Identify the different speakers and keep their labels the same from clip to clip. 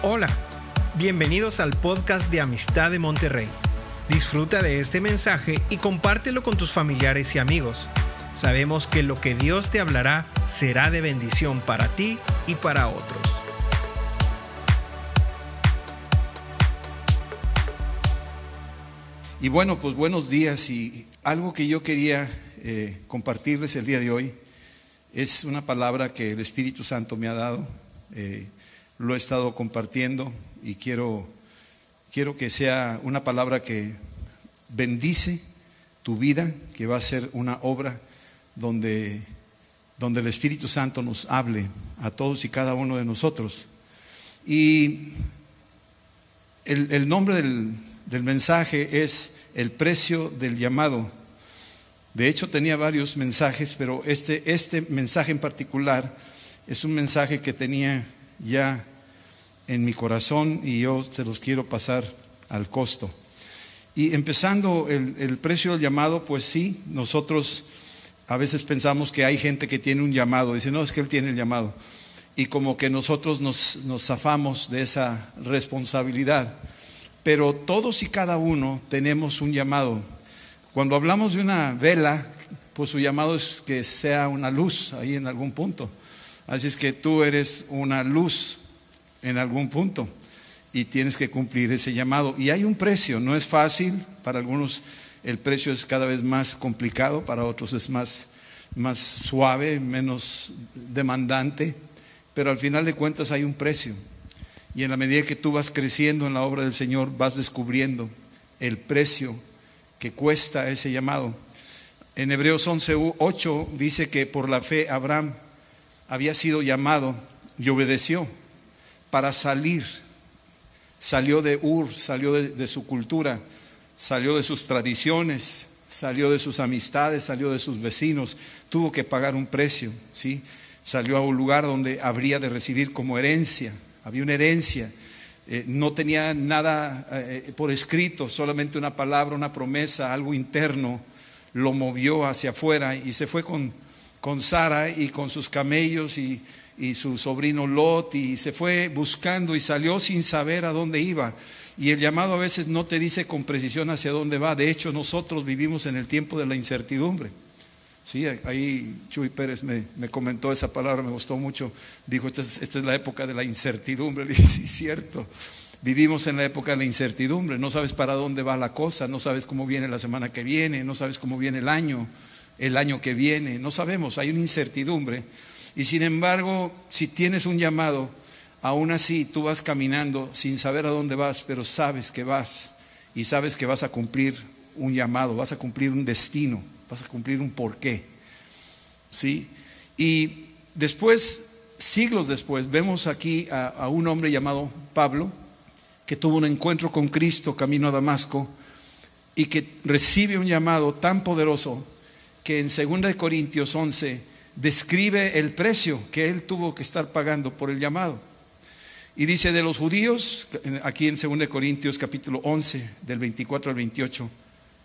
Speaker 1: Hola, bienvenidos al podcast de Amistad de Monterrey. Disfruta de este mensaje y compártelo con tus familiares y amigos. Sabemos que lo que Dios te hablará será de bendición para ti y para otros.
Speaker 2: Y bueno, pues buenos días y algo que yo quería eh, compartirles el día de hoy es una palabra que el Espíritu Santo me ha dado. Eh, lo he estado compartiendo y quiero, quiero que sea una palabra que bendice tu vida, que va a ser una obra donde, donde el Espíritu Santo nos hable a todos y cada uno de nosotros. Y el, nombre del, del mensaje es el precio del llamado. De hecho, tenía varios mensajes, pero este, este mensaje en particular es un mensaje que tenía ya en mi corazón y yo se los quiero pasar al costo. Y empezando el, precio del llamado, pues sí, nosotros a veces pensamos que hay gente que tiene un llamado, dice, no, es que él tiene el llamado. Y como que nosotros nos, nos zafamos de esa responsabilidad. Pero todos y cada uno tenemos un llamado. Cuando hablamos de una vela, pues su llamado es que sea una luz ahí en algún punto. Así es que tú eres una luz en algún punto y tienes que cumplir ese llamado. Y hay un precio, no es fácil, para algunos el precio es cada vez más complicado, para otros es más, más suave, menos demandante, pero al final de cuentas hay un precio. Y en la medida que tú vas creciendo en la obra del Señor, vas descubriendo el precio que cuesta ese llamado. En Hebreos 11.8 dice que por la fe Abraham había sido llamado y obedeció para salir. Salió de Ur, salió de, su cultura, salió de sus tradiciones, salió de sus amistades, salió de sus vecinos, tuvo que pagar un precio, ¿sí? Salió a un lugar donde habría de recibir como herencia, había una herencia, eh, no tenía nada eh, por escrito, solamente una palabra, una promesa, algo interno, lo movió hacia afuera y se fue con, con Sara y con sus camellos y, su sobrino Lot y se fue buscando y salió sin saber a dónde iba. Y el llamado a veces no te dice con precisión hacia dónde va. De hecho, nosotros vivimos en el tiempo de la incertidumbre. Sí, ahí Chuy Pérez me, comentó esa palabra, me gustó mucho. Dijo, esta es, esta es la época de la incertidumbre. Le dije, sí, cierto. Vivimos en la época de la incertidumbre. No sabes para dónde va la cosa, no sabes cómo viene la semana que viene, no sabes cómo viene el año el año que viene, no sabemos, hay una incertidumbre. Y sin embargo, si tienes un llamado, aún así tú vas caminando sin saber a dónde vas, pero sabes que vas y sabes que vas a cumplir un llamado, vas a cumplir un destino, vas a cumplir un porqué. ¿Sí? Y después, siglos después, vemos aquí a, a un hombre llamado Pablo, que tuvo un encuentro con Cristo camino a Damasco y que recibe un llamado tan poderoso que en 2 Corintios 11 describe el precio que él tuvo que estar pagando por el llamado. Y dice de los judíos, aquí en 2 Corintios capítulo 11, del 24 al 28,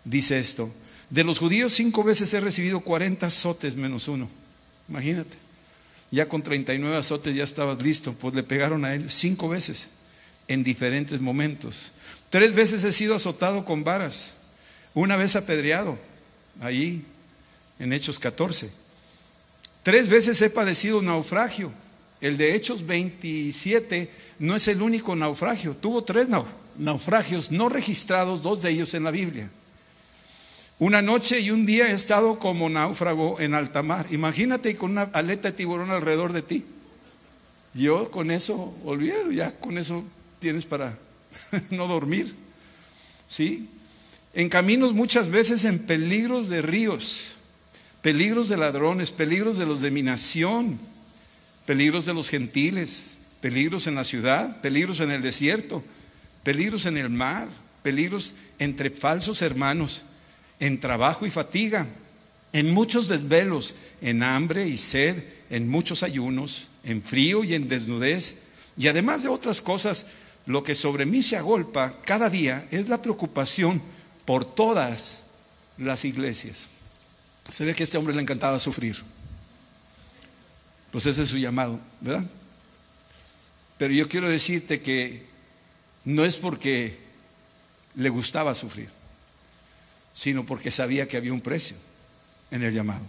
Speaker 2: dice esto, de los judíos cinco veces he recibido 40 azotes menos uno. Imagínate, ya con 39 azotes ya estabas listo, pues le pegaron a él cinco veces en diferentes momentos. Tres veces he sido azotado con varas, una vez apedreado, allí en Hechos 14. Tres veces he padecido naufragio. El de Hechos 27 no es el único naufragio. Tuvo tres naufragios no registrados, dos de ellos en la Biblia. Una noche y un día he estado como náufrago en alta mar. Imagínate con una aleta de tiburón alrededor de ti. Yo con eso, olvídalo, ya con eso tienes para no dormir. ¿Sí? En caminos muchas veces en peligros de ríos peligros de ladrones, peligros de los de mi nación, peligros de los gentiles, peligros en la ciudad, peligros en el desierto, peligros en el mar, peligros entre falsos hermanos, en trabajo y fatiga, en muchos desvelos, en hambre y sed, en muchos ayunos, en frío y en desnudez, y además de otras cosas, lo que sobre mí se agolpa cada día es la preocupación por todas las iglesias. Se ve que a este hombre le encantaba sufrir. Pues ese es su llamado, ¿verdad? Pero yo quiero decirte que no es porque le gustaba sufrir, sino porque sabía que había un precio en el llamado.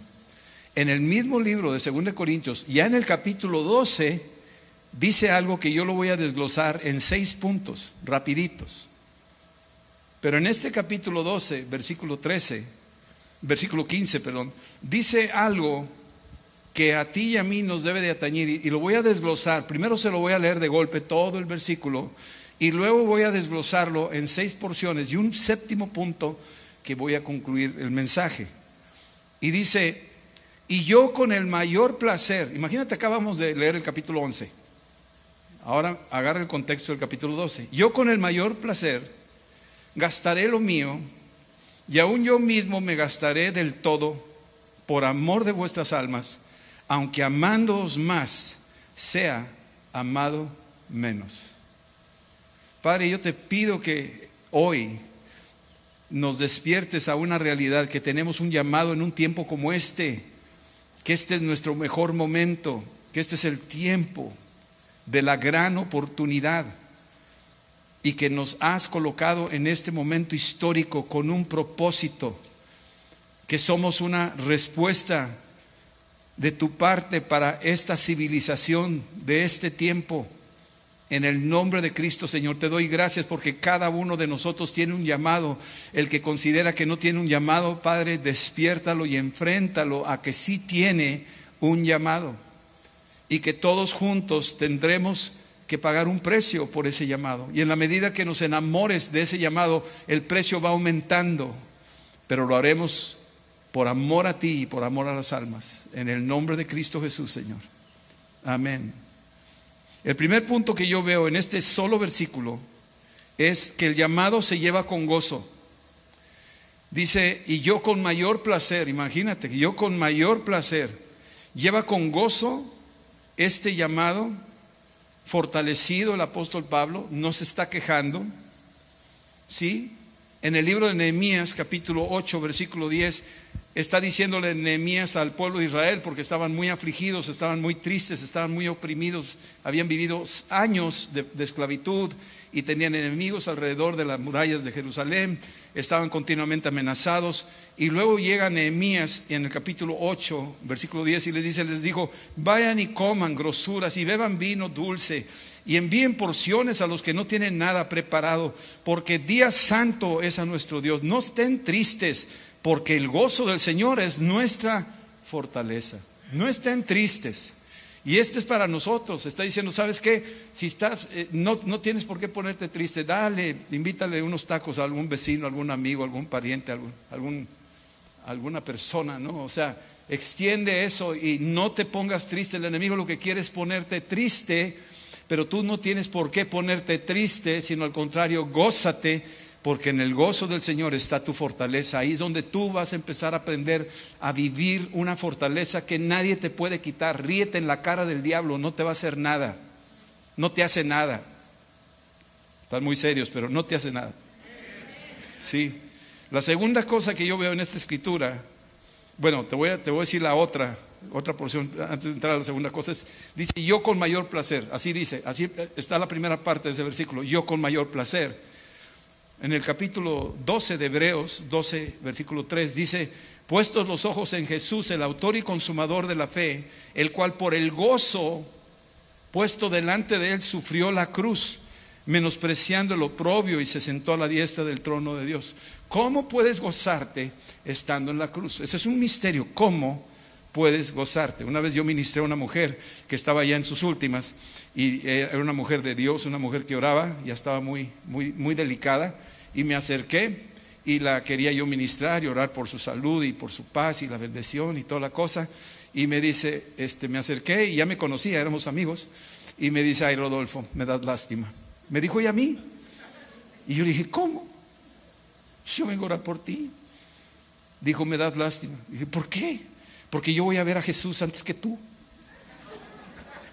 Speaker 2: En el mismo libro de 2 Corintios, ya en el capítulo 12, dice algo que yo lo voy a desglosar en seis puntos, rapiditos. Pero en este capítulo 12, versículo 13, versículo 15, perdón, dice algo que a ti y a mí nos debe de atañir y, lo voy a desglosar. Primero se lo voy a leer de golpe todo el versículo y luego voy a desglosarlo en seis porciones y un séptimo punto que voy a concluir el mensaje. Y dice, y yo con el mayor placer, imagínate acabamos de leer el capítulo 11, ahora agarra el contexto del capítulo 12, yo con el mayor placer gastaré lo mío y aún yo mismo me gastaré del todo por amor de vuestras almas, aunque amándoos más, sea amado menos. Padre, yo te pido que hoy nos despiertes a una realidad, que tenemos un llamado en un tiempo como este, que este es nuestro mejor momento, que este es el tiempo de la gran oportunidad y que nos has colocado en este momento histórico con un propósito, que somos una respuesta de tu parte para esta civilización de este tiempo en el nombre de Cristo, Señor, te doy gracias porque cada uno de nosotros tiene un llamado. El que considera que no tiene un llamado, Padre, despiértalo y enfréntalo a que sí tiene un llamado. Y que todos juntos tendremos que pagar un precio por ese llamado. Y en la medida que nos enamores de ese llamado, el precio va aumentando. Pero lo haremos por amor a ti y por amor a las almas. En el nombre de Cristo Jesús, Señor. Amén. El primer punto que yo veo en este solo versículo es que el llamado se lleva con gozo. Dice, y yo con mayor placer, imagínate, yo con mayor placer, lleva con gozo este llamado, fortalecido el apóstol Pablo, no se está quejando, ¿sí? En el libro de Nehemías, capítulo 8, versículo 10, está diciéndole Nehemías al pueblo de Israel porque estaban muy afligidos, estaban muy tristes, estaban muy oprimidos, habían vivido años de, esclavitud y tenían enemigos alrededor de las murallas de Jerusalén, estaban continuamente amenazados. Y luego llega Nehemías en el capítulo 8, versículo 10, y les dice, les dijo, vayan y coman grosuras y beban vino dulce y envíen porciones a los que no tienen nada preparado, porque día santo es a nuestro Dios. No estén tristes porque el gozo del Señor es nuestra fortaleza. No estén tristes. Y este es para nosotros. Está diciendo, ¿sabes qué? Si estás, eh, no, no, tienes por qué ponerte triste. Dale, invítale unos tacos a algún vecino, algún amigo, algún pariente, algún, alguna persona, ¿no? O sea, extiende eso y no te pongas triste. El enemigo lo que quiere es ponerte triste, pero tú no tienes por qué ponerte triste, sino al contrario, gózate porque en el gozo del Señor está tu fortaleza. Ahí es donde tú vas a empezar a aprender a vivir una fortaleza que nadie te puede quitar. Ríete en la cara del diablo, no te va a hacer nada. No te hace nada. Están muy serios, pero no te hace nada. Sí. La segunda cosa que yo veo en esta escritura, bueno, te voy a, te voy a decir la otra, otra porción antes de entrar a la segunda cosa, es, dice, yo con mayor placer, así dice, así está la primera parte de ese versículo, yo con mayor placer en el capítulo 12 de Hebreos, 12, versículo 3, dice, puestos los ojos en Jesús, el autor y consumador de la fe, el cual por el gozo puesto delante de él sufrió la cruz, menospreciando el oprobio y se sentó a la diestra del trono de Dios. ¿Cómo puedes gozarte estando en la cruz? Ese es un misterio. ¿Cómo puedes gozarte? Una vez yo ministré a una mujer que estaba ya en sus últimas y era una mujer de Dios, una mujer que oraba, ya estaba muy, muy, muy delicada y me acerqué y la quería yo ministrar y orar por su salud y por su paz y la bendición y toda la cosa. Y me dice, este, me acerqué y ya me conocía, éramos amigos. Y me dice, ay Rodolfo, me das lástima. Me dijo, ¿y a mí? Y yo le dije, ¿cómo? Yo vengo a orar por ti. Dijo, me das lástima. dije, ¿por qué? Porque yo voy a ver a Jesús antes que tú.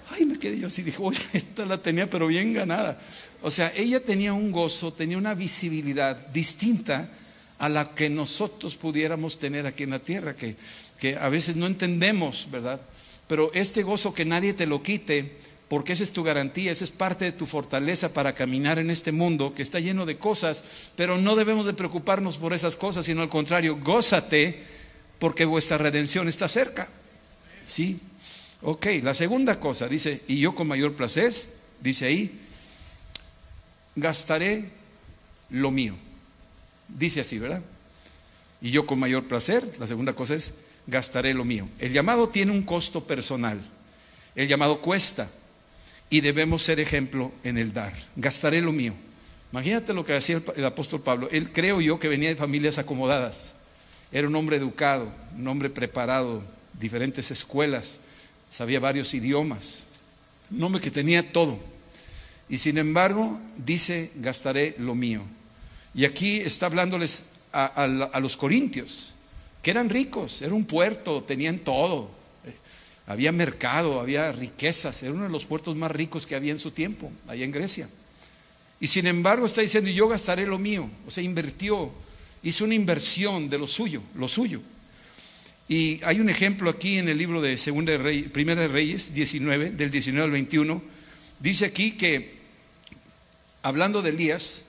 Speaker 2: Ay, me quedé yo así, dije, oye, esta la tenía pero bien ganada. O sea, ella tenía un gozo, tenía una visibilidad distinta a la que nosotros pudiéramos tener aquí en la tierra, que, que a veces no entendemos, ¿verdad? Pero este gozo que nadie te lo quite, porque esa es tu garantía, esa es parte de tu fortaleza para caminar en este mundo que está lleno de cosas, pero no debemos de preocuparnos por esas cosas, sino al contrario, gózate porque vuestra redención está cerca. ¿Sí? Ok, la segunda cosa, dice, y yo con mayor placer, dice ahí, gastaré lo mío. Dice así, ¿verdad? Y yo con mayor placer, la segunda cosa es, gastaré lo mío. El llamado tiene un costo personal. El llamado cuesta y debemos ser ejemplo en el dar. Gastaré lo mío. Imagínate lo que hacía el, apóstol Pablo. Él creo yo que venía de familias acomodadas. Era un hombre educado, un hombre preparado, diferentes escuelas, sabía varios idiomas, un hombre que tenía todo. Y sin embargo, dice, gastaré lo mío. Y aquí está hablándoles a los corintios, que eran ricos, era un puerto, tenían todo, había mercado, había riquezas, era uno de los puertos más ricos que había en su tiempo, allá en Grecia. Y sin embargo está diciendo, yo gastaré lo mío, o sea, invirtió, hizo una inversión de lo suyo, lo suyo. Y hay un ejemplo aquí en el libro de Segunda de Primera de Reyes 19, del 19 al 21, dice aquí que, hablando de Elías,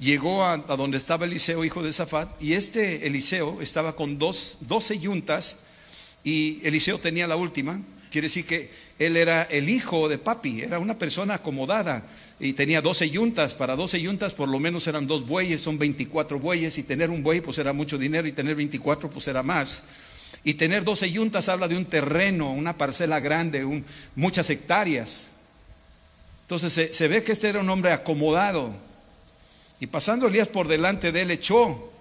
Speaker 2: llegó a, donde estaba Eliseo, hijo de Zafat, y este Eliseo estaba con dos, doce yuntas, y Eliseo tenía la última. Quiere decir que él era el hijo de papi, era una persona acomodada y tenía 12 yuntas. Para 12 yuntas por lo menos eran dos bueyes, son 24 bueyes y tener un buey pues era mucho dinero y tener 24 pues era más. Y tener 12 yuntas habla de un terreno, una parcela grande, muchas hectáreas. Entonces se, se ve que este era un hombre acomodado. Y pasando Elías por delante de él echó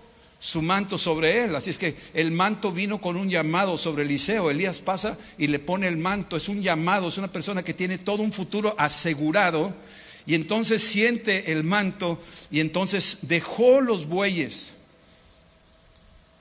Speaker 2: su manto sobre él. Así es que el manto vino con un llamado sobre Eliseo. Elías pasa y le pone el manto. Es un llamado, es una persona que tiene todo un futuro asegurado. Y entonces siente el manto y entonces dejó los bueyes.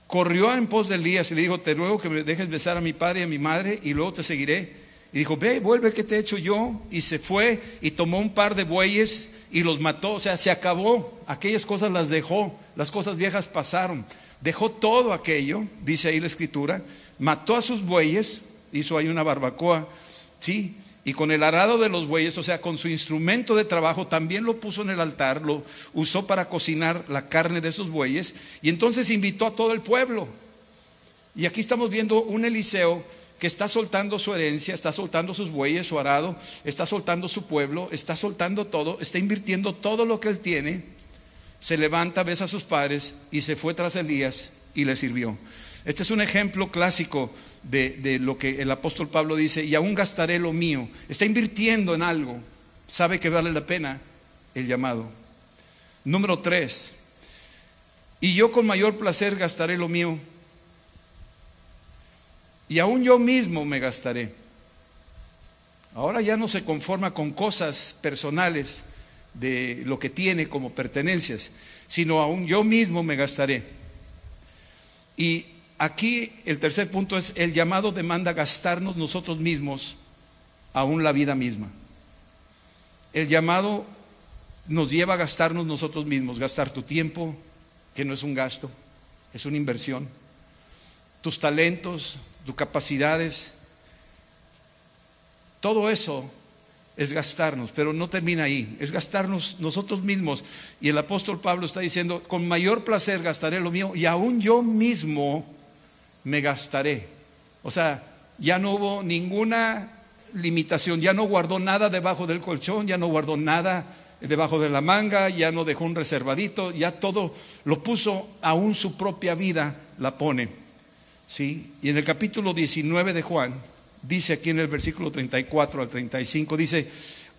Speaker 2: Corrió en pos de Elías y le dijo, te ruego que me dejes besar a mi padre y a mi madre y luego te seguiré. Y dijo, ve, vuelve que te he hecho yo. Y se fue y tomó un par de bueyes y los mató. O sea, se acabó. Aquellas cosas las dejó. Las cosas viejas pasaron. Dejó todo aquello, dice ahí la escritura. Mató a sus bueyes. Hizo ahí una barbacoa. Sí. Y con el arado de los bueyes, o sea, con su instrumento de trabajo, también lo puso en el altar, lo usó para cocinar la carne de esos bueyes. Y entonces invitó a todo el pueblo. Y aquí estamos viendo un Eliseo que está soltando su herencia, está soltando sus bueyes, su arado, está soltando su pueblo, está soltando todo, está invirtiendo todo lo que él tiene, se levanta, besa a sus padres y se fue tras Elías y le sirvió. Este es un ejemplo clásico de, de lo que el apóstol Pablo dice, y aún gastaré lo mío. Está invirtiendo en algo, sabe que vale la pena el llamado. Número tres, y yo con mayor placer gastaré lo mío y aún yo mismo me gastaré. Ahora ya no se conforma con cosas personales de lo que tiene como pertenencias, sino aún yo mismo me gastaré. Y aquí el tercer punto es el llamado demanda gastarnos nosotros mismos aún la vida misma. El llamado nos lleva a gastarnos nosotros mismos, gastar tu tiempo, que no es un gasto, es una inversión, tus talentos, tus capacidades. Todo eso es gastarnos, pero no termina ahí, es gastarnos nosotros mismos. Y el apóstol Pablo está diciendo, con mayor placer gastaré lo mío y aún yo mismo me gastaré. O sea, ya no hubo ninguna limitación, ya no guardó nada debajo del colchón, ya no guardó nada debajo de la manga, ya no dejó un reservadito, ya todo lo puso, aún su propia vida la pone. ¿Sí? Y en el capítulo 19 de Juan, dice aquí en el versículo 34 al 35, dice,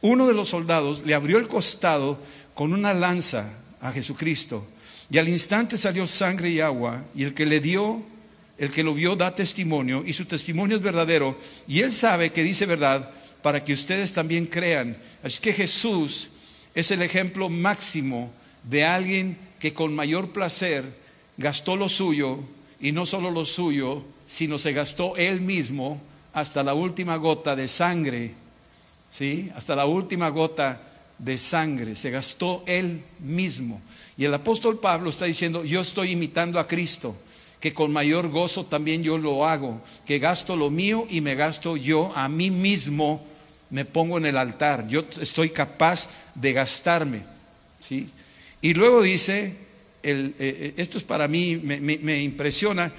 Speaker 2: uno de los soldados le abrió el costado con una lanza a Jesucristo, y al instante salió sangre y agua, y el que le dio, el que lo vio da testimonio, y su testimonio es verdadero, y él sabe que dice verdad para que ustedes también crean. Así que Jesús es el ejemplo máximo de alguien que con mayor placer gastó lo suyo y no solo lo suyo, sino se gastó él mismo hasta la última gota de sangre, ¿sí? Hasta la última gota de sangre, se gastó él mismo. Y el apóstol Pablo está diciendo, yo estoy imitando a Cristo, que con mayor gozo también yo lo hago, que gasto lo mío y me gasto yo a mí mismo me pongo en el altar, yo estoy capaz de gastarme. ¿sí? Y luego dice, eh, eh, esto es para mí, me, me impresiona,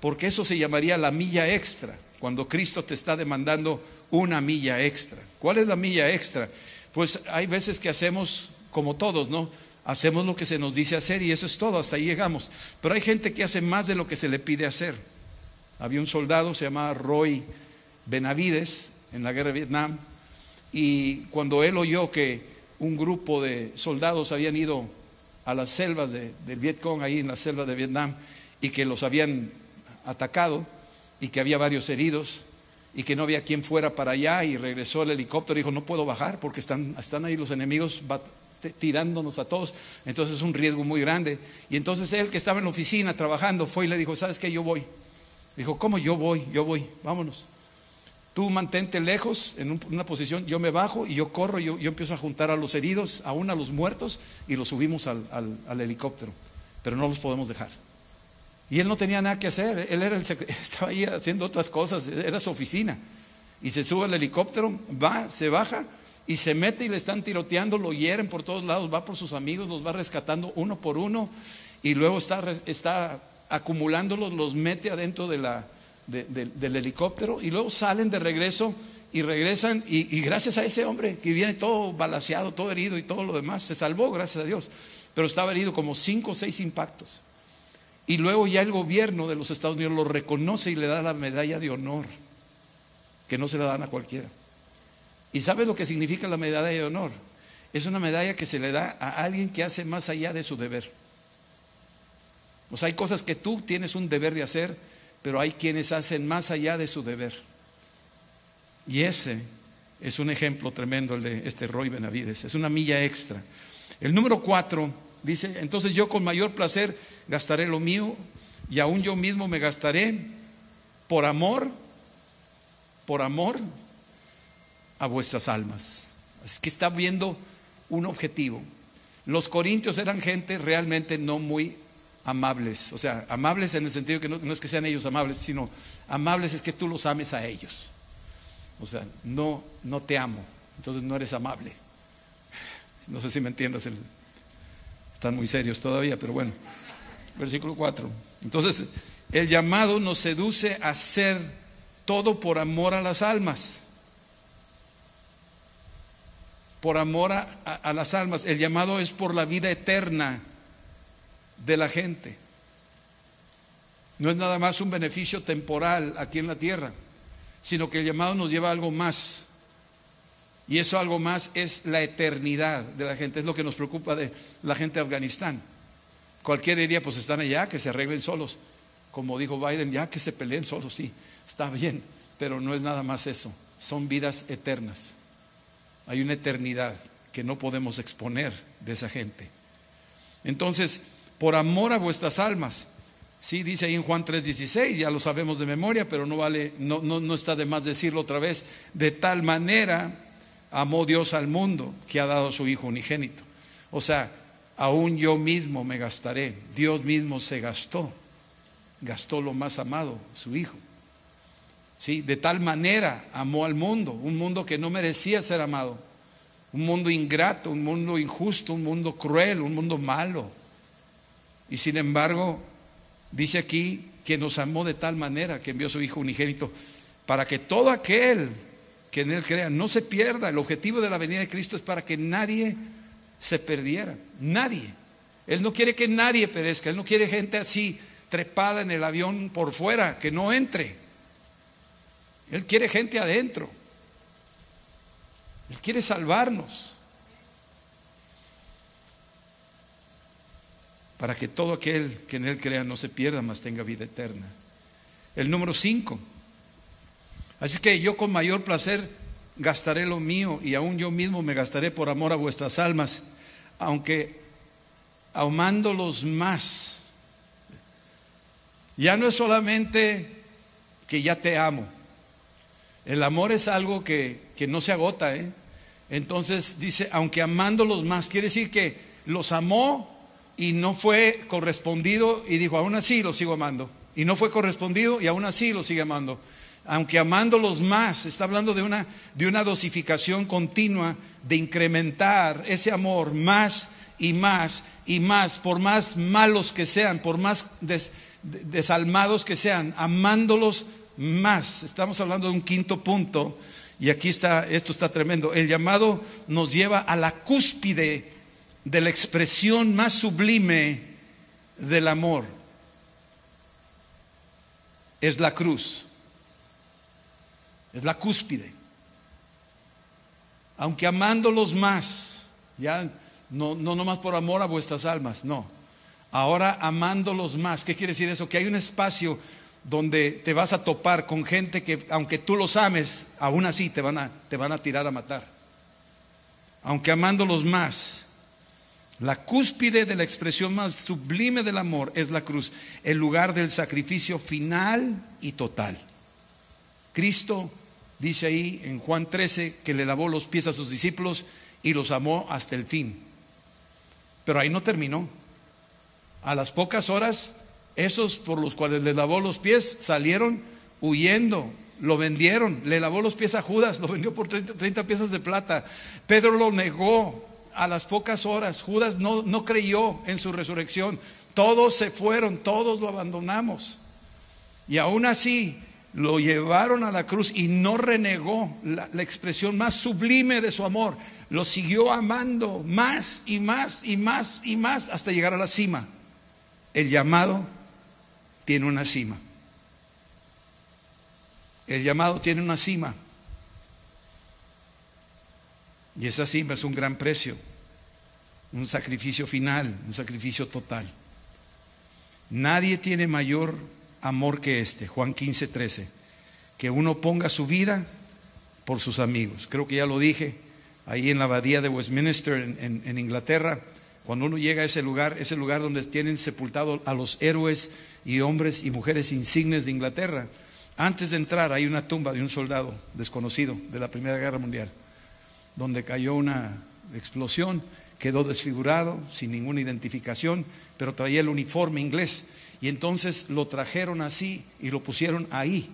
Speaker 2: porque eso se llamaría la milla extra, cuando Cristo te está demandando una milla extra. ¿Cuál es la milla extra? Pues hay veces que hacemos como todos, ¿no? Hacemos lo que se nos dice hacer y eso es todo, hasta ahí llegamos. Pero hay gente que hace más de lo que se le pide hacer. Había un soldado, se llamaba Roy Benavides, en la guerra de Vietnam, y cuando él oyó que un grupo de soldados habían ido a las selvas de, del Vietcong, ahí en la selva de Vietnam, y que los habían atacado, y que había varios heridos, y que no había quien fuera para allá, y regresó el helicóptero y dijo, no puedo bajar porque están, están ahí los enemigos tirándonos a todos, entonces es un riesgo muy grande. Y entonces él que estaba en la oficina trabajando fue y le dijo, ¿sabes qué? Yo voy. Dijo, ¿cómo yo voy? Yo voy, vámonos. Tú mantente lejos en una posición, yo me bajo y yo corro, yo, yo empiezo a juntar a los heridos, aún a los muertos, y los subimos al, helicóptero. Pero no los podemos dejar. Y él no tenía nada que hacer, él era el, estaba ahí haciendo otras cosas, era su oficina. Y se sube al helicóptero, va, se baja y se mete y le están tiroteando, lo hieren por todos lados, va por sus amigos, los va rescatando uno por uno y luego está, está acumulándolos, los mete adentro de la, del helicóptero y luego salen de regreso y regresan y, gracias a ese hombre que viene todo balaseado, todo herido y todo lo demás, se salvó, gracias a Dios, pero estaba herido como cinco o seis impactos. Y luego ya el gobierno de los Estados Unidos lo reconoce y le da la medalla de honor, que no se la dan a cualquiera. ¿Y sabes lo que significa la medalla de honor? Es una medalla que se le da a alguien que hace más allá de su deber. O sea, hay cosas que tú tienes un deber de hacer, pero hay quienes hacen más allá de su deber. Y ese es un ejemplo tremendo el de este Roy Benavides. Es una milla extra. El número cuatro dice, entonces yo con mayor placer gastaré lo mío y aún yo mismo me gastaré por amor, por amor a vuestras almas. Es que está viendo un objetivo. Los corintios eran gente realmente no muy amables. O sea, amables en el sentido que no, es que sean ellos amables, sino amables es que tú los ames a ellos. O sea, no, no te amo, entonces no eres amable. No sé si me entiendas, están muy serios todavía, pero bueno. Versículo 4. Entonces, el llamado nos seduce a hacer todo por amor a las almas por amor a, las almas. El llamado es por la vida eterna de la gente. No es nada más un beneficio temporal aquí en la tierra, sino que el llamado nos lleva a algo más. Y eso algo más es la eternidad de la gente. Es lo que nos preocupa de la gente de Afganistán. Cualquier diría, pues están allá, que se arreglen solos. Como dijo Biden, ya que se peleen solos, sí, está bien, pero no es nada más eso. Son vidas eternas. Hay una eternidad que no podemos exponer de esa gente. Entonces, por amor a vuestras almas, sí, dice ahí en Juan 3:16, ya lo sabemos de memoria, pero no vale, no, no, no está de más decirlo otra vez, de tal manera amó Dios al mundo que ha dado su Hijo unigénito. O sea, aún yo mismo me gastaré, Dios mismo se gastó, gastó lo más amado, su Hijo. ¿sí? De tal manera amó al mundo, un mundo que no merecía ser amado, un mundo ingrato, un mundo injusto, un mundo cruel, un mundo malo. Y sin embargo, dice aquí que nos amó de tal manera que envió a su Hijo unigénito para que todo aquel que en Él crea no se pierda. El objetivo de la venida de Cristo es para que nadie se perdiera, nadie. Él no quiere que nadie perezca, Él no quiere gente así trepada en el avión por fuera, que no entre. Él quiere gente adentro. Él quiere salvarnos. Para que todo aquel que en Él crea no se pierda, mas tenga vida eterna. El número cinco. Así que yo con mayor placer gastaré lo mío y aún yo mismo me gastaré por amor a vuestras almas, aunque amándolos más. Ya no es solamente que ya te amo. El amor es algo que, no se agota, ¿eh? Entonces dice, aunque amándolos más, quiere decir que los amó y no fue correspondido y dijo, aún así los sigo amando. Y no fue correspondido y aún así los sigue amando. aunque amándolos más, está hablando de una, de una dosificación continua, de incrementar ese amor más y más y más, por más malos que sean, por más desalmados que sean, amándolos más. Estamos hablando de un quinto punto, y aquí está, esto está tremendo. El llamado nos lleva a la cúspide de la expresión más sublime del amor. Es la cruz. Es la cúspide. Aunque amándolos más, ya no, no nomás por amor a vuestras almas, no. Ahora amándolos más. ¿Qué quiere decir eso? Que hay un espacio donde te vas a topar con gente que, aunque tú los ames, aún así te van a, te van a tirar a matar. Aunque amándolos más. La cúspide de la expresión más sublime del amor es la cruz, el lugar del sacrificio final y total. Cristo dice ahí en Juan 13 que le lavó los pies a sus discípulos y los amó hasta el fin. Pero ahí no terminó. A las pocas horas, esos por los cuales le lavó los pies salieron huyendo, lo vendieron, le lavó los pies a Judas, lo vendió por 30, piezas de plata. Pedro lo negó a las pocas horas, Judas no, no creyó en su resurrección. Todos se fueron, todos lo abandonamos. Y aún así, lo llevaron a la cruz y no renegó la, expresión más sublime de su amor. Lo siguió amando más y más y más y más hasta llegar a la cima. El llamado tiene una cima. El llamado tiene una cima. Y esa cima es un gran precio, un sacrificio final, un sacrificio total. Nadie tiene mayor amor que este, Juan 15, 13, que uno ponga su vida por sus amigos. Creo que ya lo dije, ahí en la abadía de Westminster, en, Inglaterra, cuando uno llega a ese lugar, ese lugar donde tienen sepultado a los héroes y hombres y mujeres insignes de Inglaterra, antes de entrar hay una tumba de un soldado desconocido de la Primera Guerra Mundial, donde cayó una explosión, quedó desfigurado, sin ninguna identificación, pero traía el uniforme inglés y entonces lo trajeron así y lo pusieron ahí,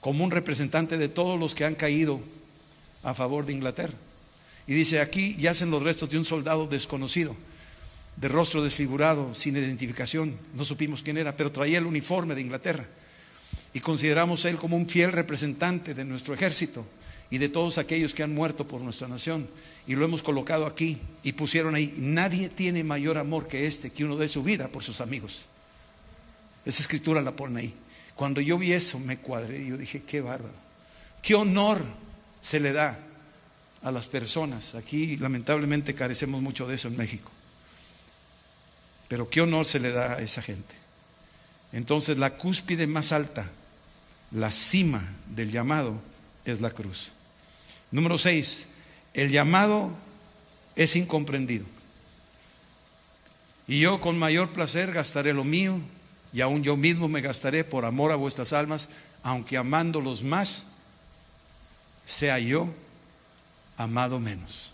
Speaker 2: como un representante de todos los que han caído a favor de Inglaterra. Y dice, aquí yacen los restos de un soldado desconocido, de rostro desfigurado, sin identificación. No supimos quién era, pero traía el uniforme de Inglaterra. Y consideramos él como un fiel representante de nuestro ejército y de todos aquellos que han muerto por nuestra nación. Y lo hemos colocado aquí y pusieron ahí, nadie tiene mayor amor que este, que uno dé su vida por sus amigos. Esa escritura la pone ahí. Cuando yo vi eso me cuadré y yo dije, qué bárbaro. Qué honor se le da a las personas. Aquí lamentablemente carecemos mucho de eso en México. Pero qué honor se le da a esa gente. Entonces la cúspide más alta, la cima del llamado es la cruz. Número 6, el llamado es incomprendido. Y yo con mayor placer gastaré lo mío y aún yo mismo me gastaré por amor a vuestras almas, aunque amándolos más, sea yo amado menos.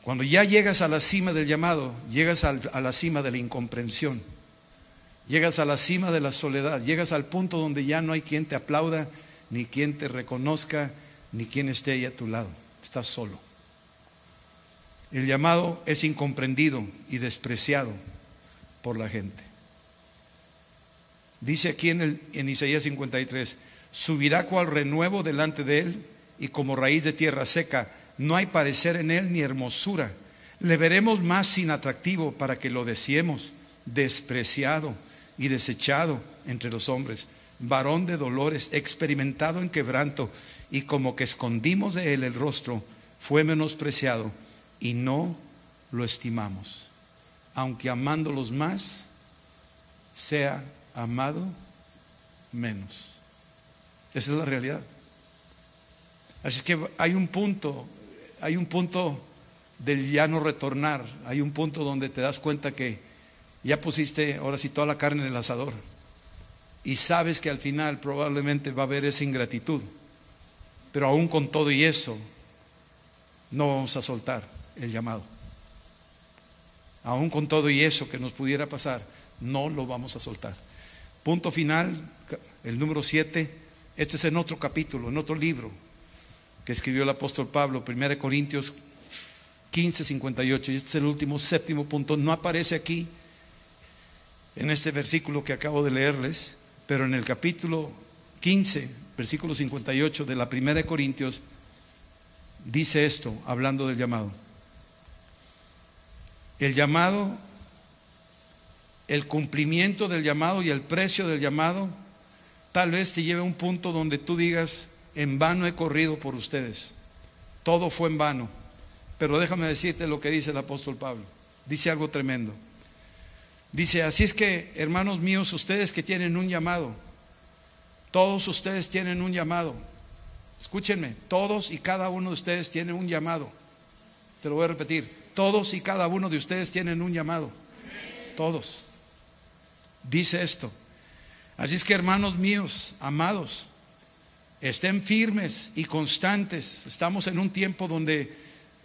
Speaker 2: Cuando ya llegas a la cima del llamado, llegas a la cima de la incomprensión, llegas a la cima de la soledad, llegas al punto donde ya no hay quien te aplauda, ni quien te reconozca, ni quien esté ahí a tu lado. Estás solo. El llamado es incomprendido y despreciado por la gente. Dice aquí en, el, Isaías 53, subirá cual renuevo delante de él y como raíz de tierra seca, no hay parecer en él ni hermosura. Le veremos más sin atractivo para que lo deseemos, despreciado y desechado entre los hombres, varón de dolores, experimentado en quebranto, y como que escondimos de él el rostro, fue menospreciado y no lo estimamos. Aunque amándolos más, sea amado menos. Esa es la realidad. Así que hay un punto, hay un punto del ya no retornar, hay un punto donde te das cuenta que ya pusiste ahora sí toda la carne en el asador y sabes que al final probablemente va a haber esa ingratitud, pero aún con todo y eso no vamos a soltar el llamado. Aún con todo y eso que nos pudiera pasar, no lo vamos a soltar. Punto final, el número 7, Este es en otro capítulo, en otro libro que escribió el apóstol Pablo, 1 Corintios 15, 58. Y este es el último, séptimo punto. No aparece aquí en este versículo que acabo de leerles, pero en el capítulo 15, versículo 58 de la primera de Corintios, dice esto, hablando del llamado. El llamado, el cumplimiento del llamado y el precio del llamado, tal vez te lleve a un punto donde tú digas, en vano he corrido por ustedes, todo fue en vano. Pero déjame decirte lo que dice el apóstol Pablo. Dice algo tremendo. Dice, así es que, hermanos míos, ustedes que tienen un llamado, todos ustedes tienen un llamado. Escúchenme, todos y cada uno de ustedes tienen un llamado. Te lo voy a repetir, todos y cada uno de ustedes tienen un llamado. Todos. Dice esto. Así es que, hermanos míos, amados, estén firmes y constantes. Estamos en un tiempo donde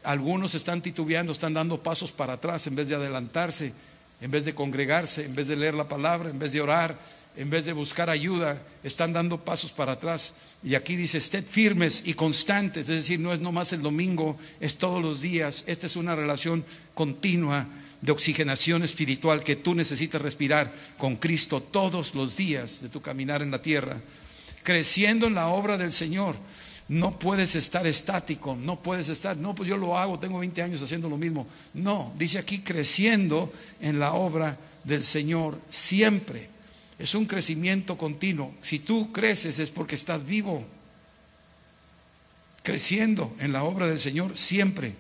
Speaker 2: algunos están titubeando, están dando pasos para atrás en vez de adelantarse en vez de congregarse, en vez de leer la palabra, en vez de orar, en vez de buscar ayuda, están dando pasos para atrás. Y aquí dice, estén firmes y constantes, es decir, no es nomás el domingo, es todos los días. Esta es una relación continua de oxigenación espiritual que tú necesitas respirar con Cristo todos los días de tu caminar en la tierra, creciendo en la obra del Señor. No puedes estar estático, no puedes estar, no, pues yo lo hago, tengo 20 años haciendo lo mismo. No, dice aquí creciendo en la obra del Señor siempre. Es un crecimiento continuo. Si tú creces es porque estás vivo. Creciendo en la obra del Señor siempre.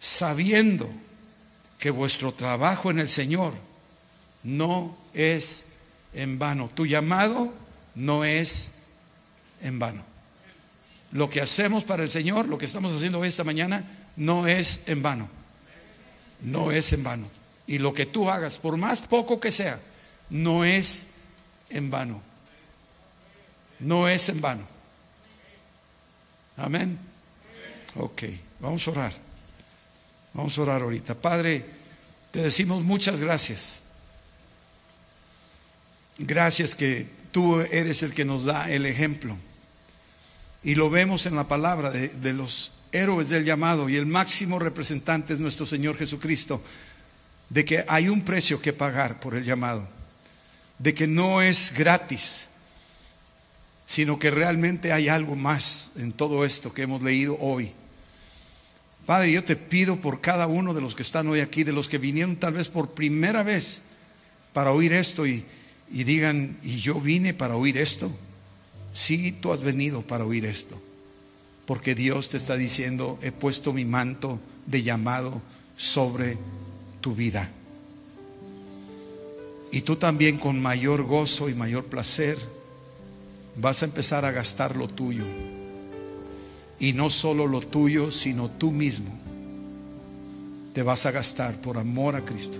Speaker 2: Sabiendo que vuestro trabajo en el Señor no es en vano. Tu llamado no es en vano. Lo que hacemos para el Señor, lo que estamos haciendo esta mañana, no es en vano. No es en vano. Y lo que tú hagas, por más poco que sea, no es en vano. No es en vano. Amén. Ok, vamos a orar. Vamos a orar ahorita. Padre, te decimos muchas gracias. Gracias que tú eres el que nos da el ejemplo. Y lo vemos en la palabra de, los héroes del llamado y el máximo representante es nuestro Señor Jesucristo, de que hay un precio que pagar por el llamado, de que no es gratis, sino que realmente hay algo más en todo esto que hemos leído hoy. Padre, yo te pido por cada uno de los que están hoy aquí, de los que vinieron tal vez por primera vez para oír esto y, digan, ¿y yo vine para oír esto? Sí, tú has venido para oír esto, porque Dios te está diciendo, he puesto mi manto de llamado sobre tu vida. Y tú también con mayor gozo y mayor placer vas a empezar a gastar lo tuyo. Y no solo lo tuyo, sino tú mismo. Te vas a gastar por amor a Cristo,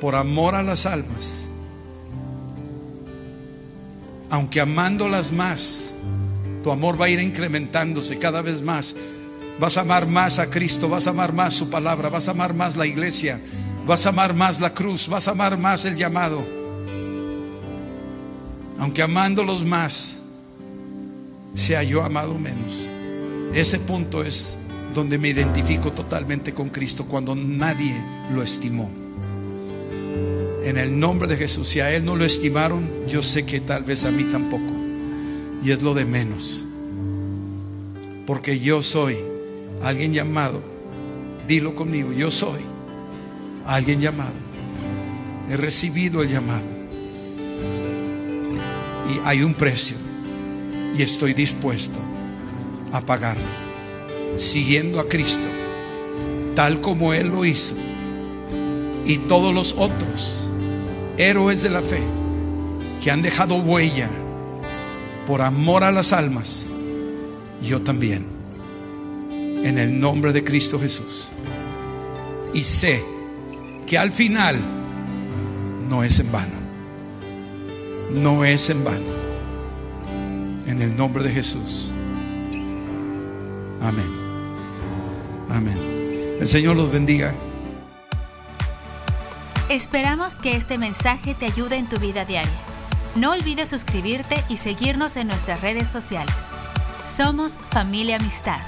Speaker 2: por amor a las almas aunque amándolas más, tu amor va a ir incrementándose cada vez más. Vas a amar más a Cristo, vas a amar más su palabra, vas a amar más la iglesia, vas a amar más la cruz, vas a amar más el llamado. Aunque amándolos más, sea yo amado menos. Ese punto es donde me identifico totalmente con Cristo cuando nadie lo estimó en el nombre de Jesús. Si a Él no lo estimaron, yo sé que tal vez a mí tampoco. Y es lo de menos. Porque yo soy alguien llamado. Dilo conmigo, yo soy alguien llamado. He recibido el llamado. Y hay un precio. Y estoy dispuesto a pagarlo. Siguiendo a Cristo. Tal como Él lo hizo. Y todos los otros héroes de la fe que han dejado huella por amor a las almas, yo también, en el nombre de Cristo Jesús. Y sé que al final no es en vano, no es en vano, en el nombre de Jesús. Amén. Amén. El Señor los bendiga.
Speaker 3: Esperamos que este mensaje te ayude en tu vida diaria. No olvides suscribirte y seguirnos en nuestras redes sociales. Somos Familia Amistad.